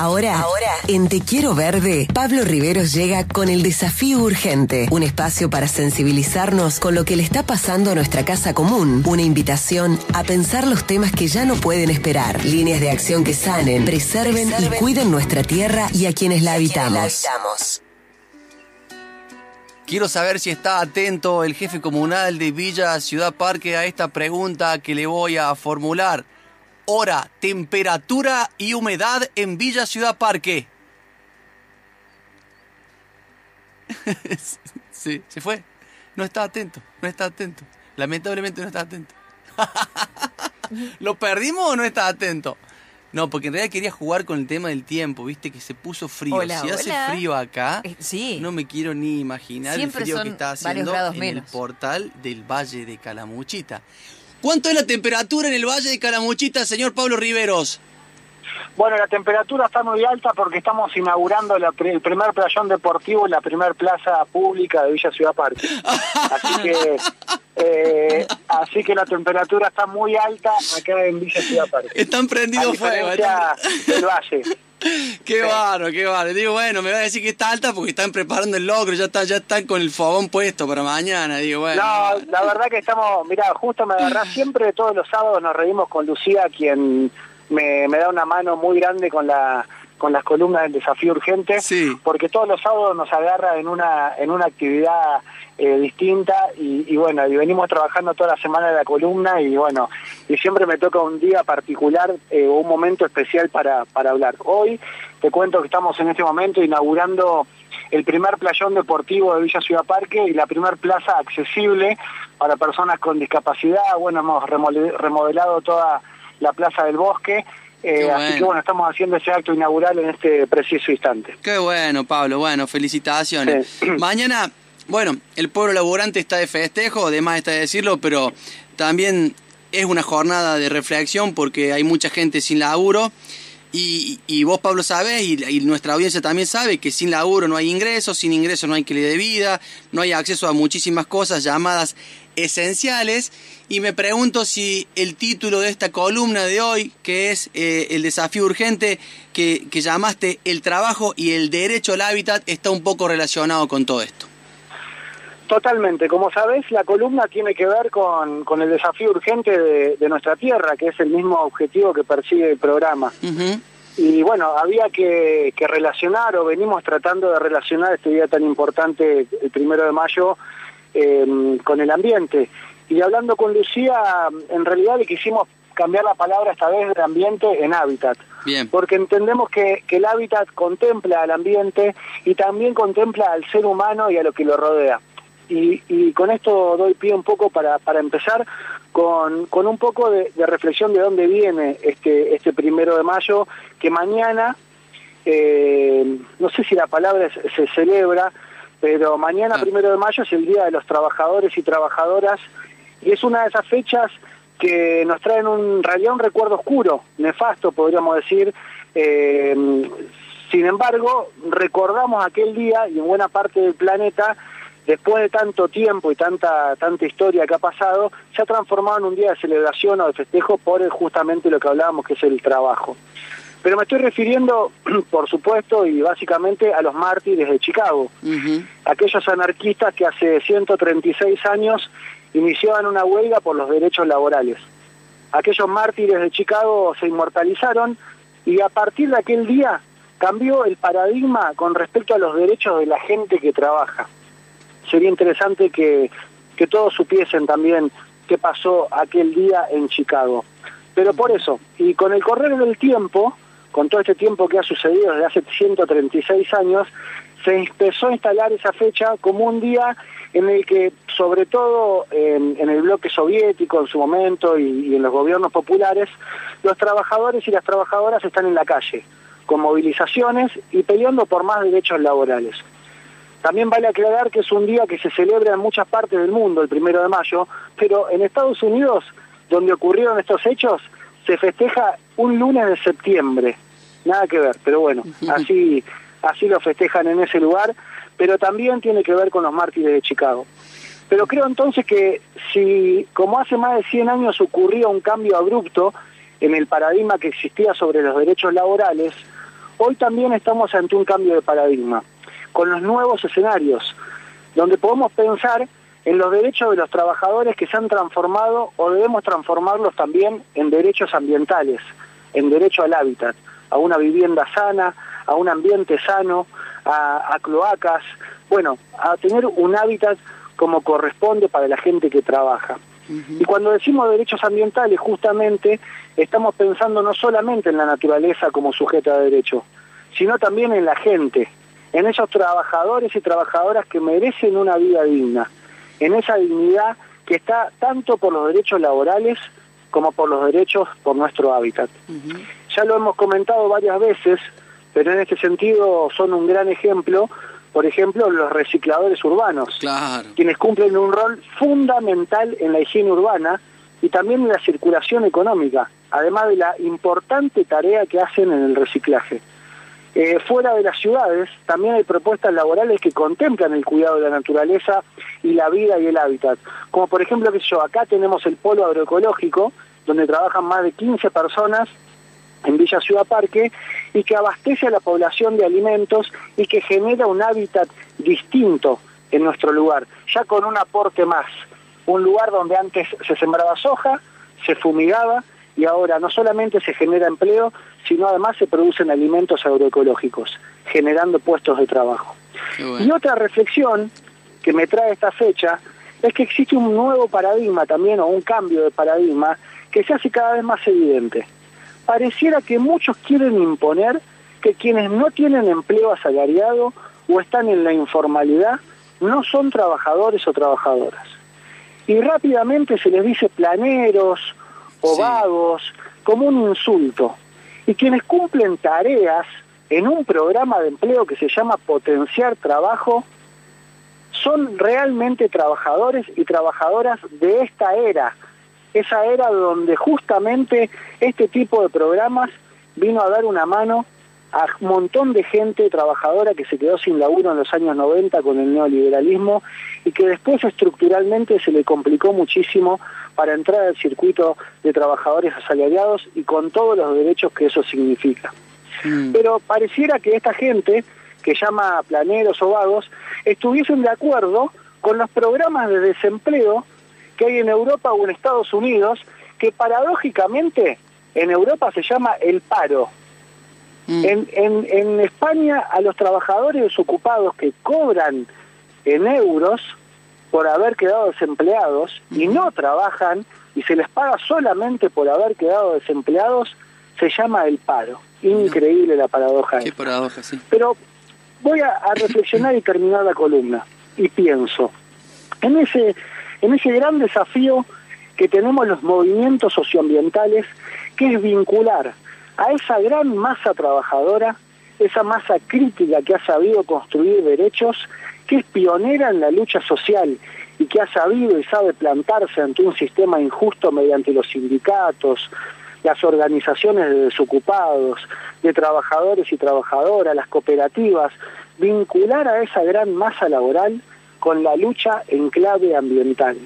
Ahora, ahora, en Te Quiero Verde, Pablo Riveros llega con el desafío urgente, un espacio para sensibilizarnos con lo que le está pasando a nuestra casa común, una invitación a pensar los temas que ya no pueden esperar, líneas de acción que sanen, preserven, y cuiden nuestra tierra y a quienes la habitamos. Quiero saber si está atento el jefe comunal de Villa Ciudad Parque a esta pregunta que le voy a formular hora, temperatura y humedad en Villa Ciudad Parque. sí, se fue. No está atento, no está atento. Lamentablemente no está atento. ¿Lo perdimos o no está atento? No, porque en realidad quería jugar con el tema del tiempo, viste que se puso frío. si hace frío acá, eh, sí. no me quiero ni imaginar el frío que está haciendo en el portal del Valle de Calamuchita. ¿Cuánto es la temperatura en el Valle de Calamuchita, señor Pablo Riveros? Bueno, la temperatura está muy alta porque estamos inaugurando el primer playón deportivo en la primera plaza pública de Villa Ciudad Parque. Así que, eh, así que la temperatura está muy alta acá en Villa Ciudad Parque. Están prendidos fuego. del valle. Qué barro, qué barro. Digo, bueno, me va a decir que está alta porque están preparando el logro, ya está, ya están con el fogón puesto para mañana, digo, bueno. No, la verdad que estamos, mira, justo me agarrás, siempre todos los sábados nos reímos con Lucía, quien me, me da una mano muy grande con la con las columnas del desafío urgente, sí. porque todos los sábados nos agarra en una en una actividad eh, distinta y, bueno, y venimos trabajando toda la semana de la columna y bueno, y siempre me toca un día particular eh, o un momento especial para, para hablar. Hoy te cuento que estamos en este momento inaugurando el primer playón deportivo de Villa Ciudad Parque y la primer plaza accesible para personas con discapacidad. Bueno, hemos remodelado toda la Plaza del Bosque. Eh, así que bueno, estamos haciendo ese acto inaugural en este preciso instante. Qué bueno, Pablo. Bueno, felicitaciones. Mañana bueno, el pueblo laborante está de festejo, además está de decirlo, pero también es una jornada de reflexión porque hay mucha gente sin laburo. Y, vos, Pablo, sabés, y, nuestra audiencia también sabe que sin laburo no hay ingresos, sin ingresos no hay calidad de vida, no hay acceso a muchísimas cosas llamadas esenciales. Y me pregunto si el título de esta columna de hoy, que es eh, el desafío urgente que, que llamaste el trabajo y el derecho al hábitat, está un poco relacionado con todo esto. Totalmente. Como sabés, la columna tiene que ver con, con el desafío urgente de, nuestra tierra, que es el mismo objetivo que persigue el programa. Y bueno, había que, relacionar, o venimos tratando de relacionar este día tan importante, el primero de mayo, em, con el ambiente. Y hablando con Lucía, en realidad le quisimos cambiar la palabra esta vez de ambiente en hábitat. Bien. Porque entendemos que, que el hábitat contempla al ambiente y también contempla al ser humano y a lo que lo rodea. Y, con esto doy pie un poco para, para empezar con, con un poco de, reflexión de dónde viene este, este primero de mayo, que mañana, eh, no sé si la palabra se celebra, pero mañana ah. primero de mayo es el Día de los Trabajadores y Trabajadoras y es una de esas fechas que nos traen un realidad un recuerdo oscuro, nefasto podríamos decir. Eh, sin embargo, recordamos aquel día y en buena parte del planeta después de tanto tiempo y tanta tanta historia que ha pasado, se ha transformado en un día de celebración o de festejo por justamente lo que hablábamos, que es el trabajo. Pero me estoy refiriendo, por supuesto, y básicamente a los mártires de Chicago, aquellos anarquistas que hace 136 años iniciaban una huelga por los derechos laborales. Aquellos mártires de Chicago se inmortalizaron y a partir de aquel día cambió el paradigma con respecto a los derechos de la gente que trabaja sería interesante que, que todos supiesen también qué pasó aquel día en Chicago. Pero por eso, y con el correr del tiempo, con todo este tiempo que ha sucedido desde hace 136 años, se empezó a instalar esa fecha como un día en el que, sobre todo en, el bloque soviético en su momento y, en los gobiernos populares, los trabajadores y las trabajadoras están en la calle, con movilizaciones y peleando por más derechos laborales. También vale aclarar que es un día que se celebra en muchas partes del mundo, el primero de mayo, pero en Estados Unidos, donde ocurrieron estos hechos, se festeja un lunes de septiembre. Nada que ver, pero bueno, así, así lo festejan en ese lugar, pero también tiene que ver con los mártires de Chicago. Pero creo entonces que si, como hace más de 100 años ocurría un cambio abrupto en el paradigma que existía sobre los derechos laborales, hoy también estamos ante un cambio de paradigma, con los nuevos escenarios, donde podemos pensar en los derechos de los trabajadores que se han transformado o debemos transformarlos también en derechos ambientales, en derecho al hábitat, a una vivienda sana, a un ambiente sano, a, cloacas, bueno, a tener un hábitat como corresponde para la gente que trabaja. Y cuando decimos derechos ambientales, justamente estamos pensando no solamente en la naturaleza como sujeta de derecho, sino también en la gente, en esos trabajadores y trabajadoras que merecen una vida digna, en esa dignidad que está tanto por los derechos laborales como por los derechos por nuestro hábitat. Ya lo hemos comentado varias veces, pero en este sentido son un gran ejemplo, por ejemplo, los recicladores urbanos, quienes cumplen un rol fundamental en la higiene urbana y también en la circulación económica, además de la importante tarea que hacen en el reciclaje. Eh, fuera de las ciudades también hay propuestas laborales que contemplan el cuidado de la naturaleza y la vida y el hábitat. Como por ejemplo, que yo, acá tenemos el polo agroecológico, donde trabajan más de 15 personas en Villa Ciudad Parque y que abastece a la población de alimentos y que genera un hábitat distinto en nuestro lugar, ya con un aporte más. Un lugar donde antes se sembraba soja, se fumigaba y ahora no solamente se genera empleo, sino además se producen alimentos agroecológicos, generando puestos de trabajo. Y otra reflexión que me trae esta fecha es que existe un nuevo paradigma también, o un cambio de paradigma, que se hace cada vez más evidente. Pareciera que muchos quieren imponer que quienes no tienen empleo asalariado o están en la informalidad no son trabajadores o trabajadoras. Y rápidamente se les dice planeros o vagos como un insulto. Y quienes cumplen tareas en un programa de empleo que se llama Potenciar Trabajo son realmente trabajadores y trabajadoras de esta era, esa era donde justamente este tipo de programas vino a dar una mano a un montón de gente trabajadora que se quedó sin laburo en los años 90 con el neoliberalismo y que después estructuralmente se le complicó muchísimo para entrar al circuito de trabajadores asalariados y con todos los derechos que eso significa. Mm. Pero pareciera que esta gente, que llama planeros o vagos, estuviesen de acuerdo con los programas de desempleo que hay en Europa o en Estados Unidos, que paradójicamente en Europa se llama el paro. Mm. En, en, en España a los trabajadores desocupados que cobran en euros por haber quedado desempleados y no trabajan y se les paga solamente por haber quedado desempleados, se llama el paro. Increíble la paradoja. Qué paradoja, sí. Pero voy a, reflexionar y terminar la columna. Y pienso, en ese, en ese gran desafío que tenemos los movimientos socioambientales, que es vincular a esa gran masa trabajadora, esa masa crítica que ha sabido construir derechos, que es pionera en la lucha social y que ha sabido y sabe plantarse ante un sistema injusto mediante los sindicatos, las organizaciones de desocupados, de trabajadores y trabajadoras, las cooperativas, vincular a esa gran masa laboral con la lucha en clave ambiental.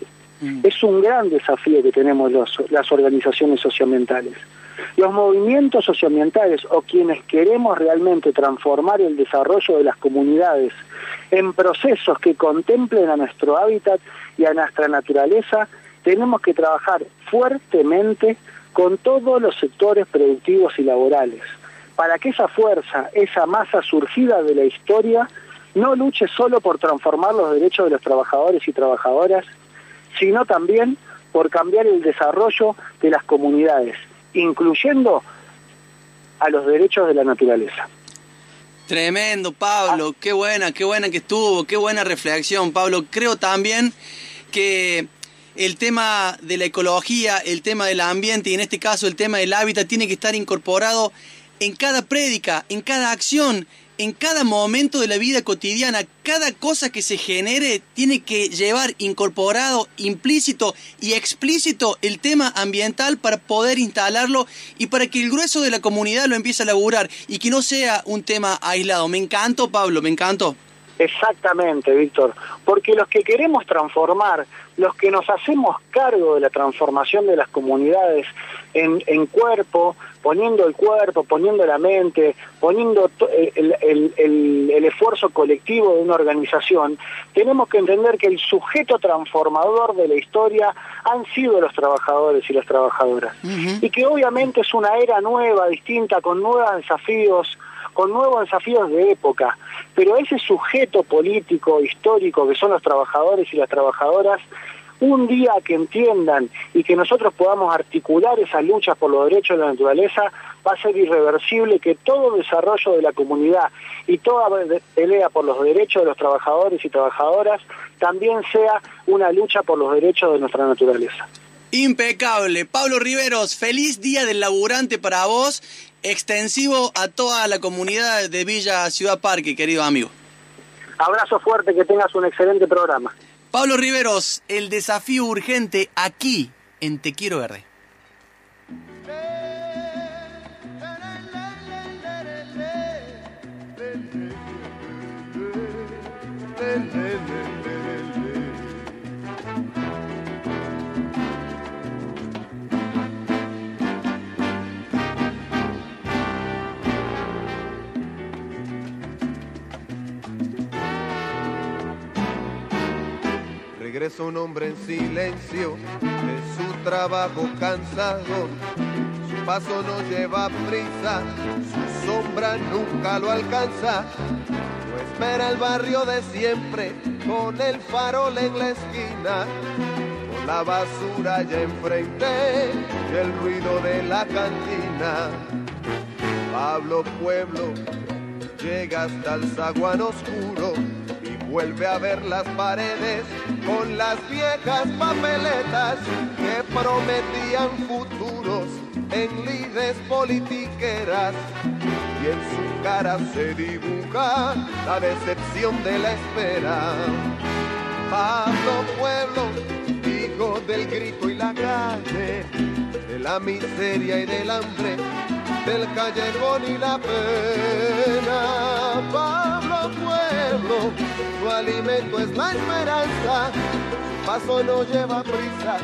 Mm. Es un gran desafío que tenemos las organizaciones socioambientales. Los movimientos socioambientales o quienes queremos realmente transformar el desarrollo de las comunidades en procesos que contemplen a nuestro hábitat y a nuestra naturaleza, tenemos que trabajar fuertemente con todos los sectores productivos y laborales, para que esa fuerza, esa masa surgida de la historia, no luche solo por transformar los derechos de los trabajadores y trabajadoras, sino también por cambiar el desarrollo de las comunidades, incluyendo a los derechos de la naturaleza. Tremendo, Pablo, qué buena, qué buena que estuvo, qué buena reflexión, Pablo. Creo también que el tema de la ecología, el tema del ambiente y en este caso el tema del hábitat tiene que estar incorporado en cada prédica, en cada acción, en cada momento de la vida cotidiana, cada cosa que se genere tiene que llevar incorporado, implícito y explícito el tema ambiental para poder instalarlo y para que el grueso de la comunidad lo empiece a laburar y que no sea un tema aislado. Me encantó, Pablo, me encantó. Exactamente, Víctor, porque los que queremos transformar, los que nos hacemos cargo de la transformación de las comunidades en, en cuerpo, poniendo el cuerpo, poniendo la mente, poniendo eh, el, esfuerzo colectivo de una organización, tenemos que entender que el sujeto transformador de la historia han sido los trabajadores y las trabajadoras. Y que obviamente es una era nueva, distinta, con nuevos desafíos, con nuevos desafíos de época, pero ese sujeto político, histórico, que son los trabajadores y las trabajadoras, un día que entiendan y que nosotros podamos articular esas luchas por los derechos de la naturaleza, va a ser irreversible que todo desarrollo de la comunidad y toda pelea por los derechos de los trabajadores y trabajadoras también sea una lucha por los derechos de nuestra naturaleza. Impecable. Pablo Riveros, feliz día del laburante para vos, extensivo a toda la comunidad de Villa Ciudad Parque, querido amigo. Abrazo fuerte, que tengas un excelente programa. Pablo Riveros, el desafío urgente aquí en Te Quiero Verde. Regresa un hombre en silencio de su trabajo cansado. Su paso no lleva prisa, su sombra nunca lo alcanza. No espera el barrio de siempre con el farol en la esquina. Con la basura ya enfrente y el ruido de la cantina. Pablo Pueblo llega hasta el zaguán oscuro vuelve a ver las paredes con las viejas papeletas que prometían futuros en lides politiqueras y en su cara se dibuja la decepción de la espera. Pablo Pueblo, hijo del grito y la calle, de la miseria y del hambre, del callejón y la pena. Su alimento es la esperanza, su paso no lleva prisa,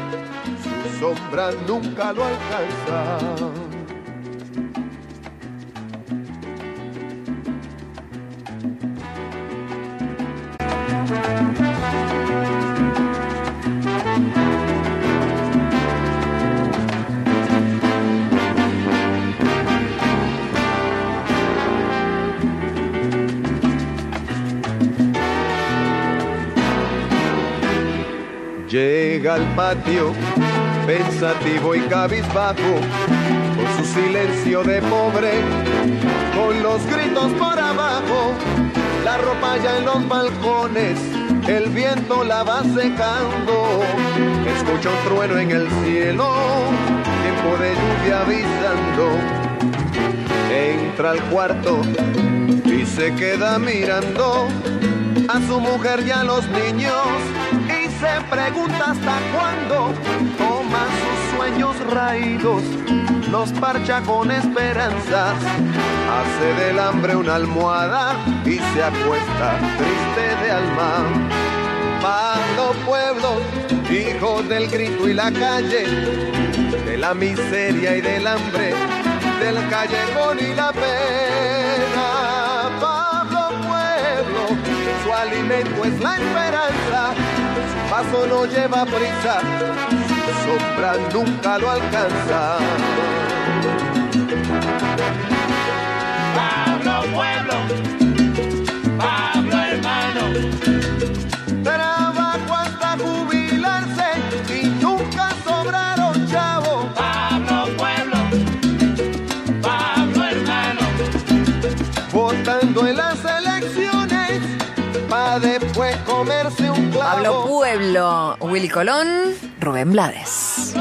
su sombra nunca lo alcanza. Al patio, pensativo y cabizbajo, con su silencio de pobre, con los gritos por abajo, la ropa ya en los balcones, el viento la va secando, escucha un trueno en el cielo, tiempo de lluvia avisando, entra al cuarto y se queda mirando a su mujer y a los niños se pregunta hasta cuándo toma sus sueños raídos, los parcha con esperanzas, hace del hambre una almohada y se acuesta triste de alma. Pablo pueblo, hijo del grito y la calle, de la miseria y del hambre, del callejón y la pena. Pablo pueblo, su alimento es la esperanza paso no lleva prisa, sombra nunca lo alcanza. Pablo Pueblo, Pablo hermano, trabajo hasta jubilarse y nunca sobraron chavos. Pablo Pueblo, Pablo hermano, votando en las elecciones para después comerse Pablo Pueblo, Willy Colón, Rubén Blades.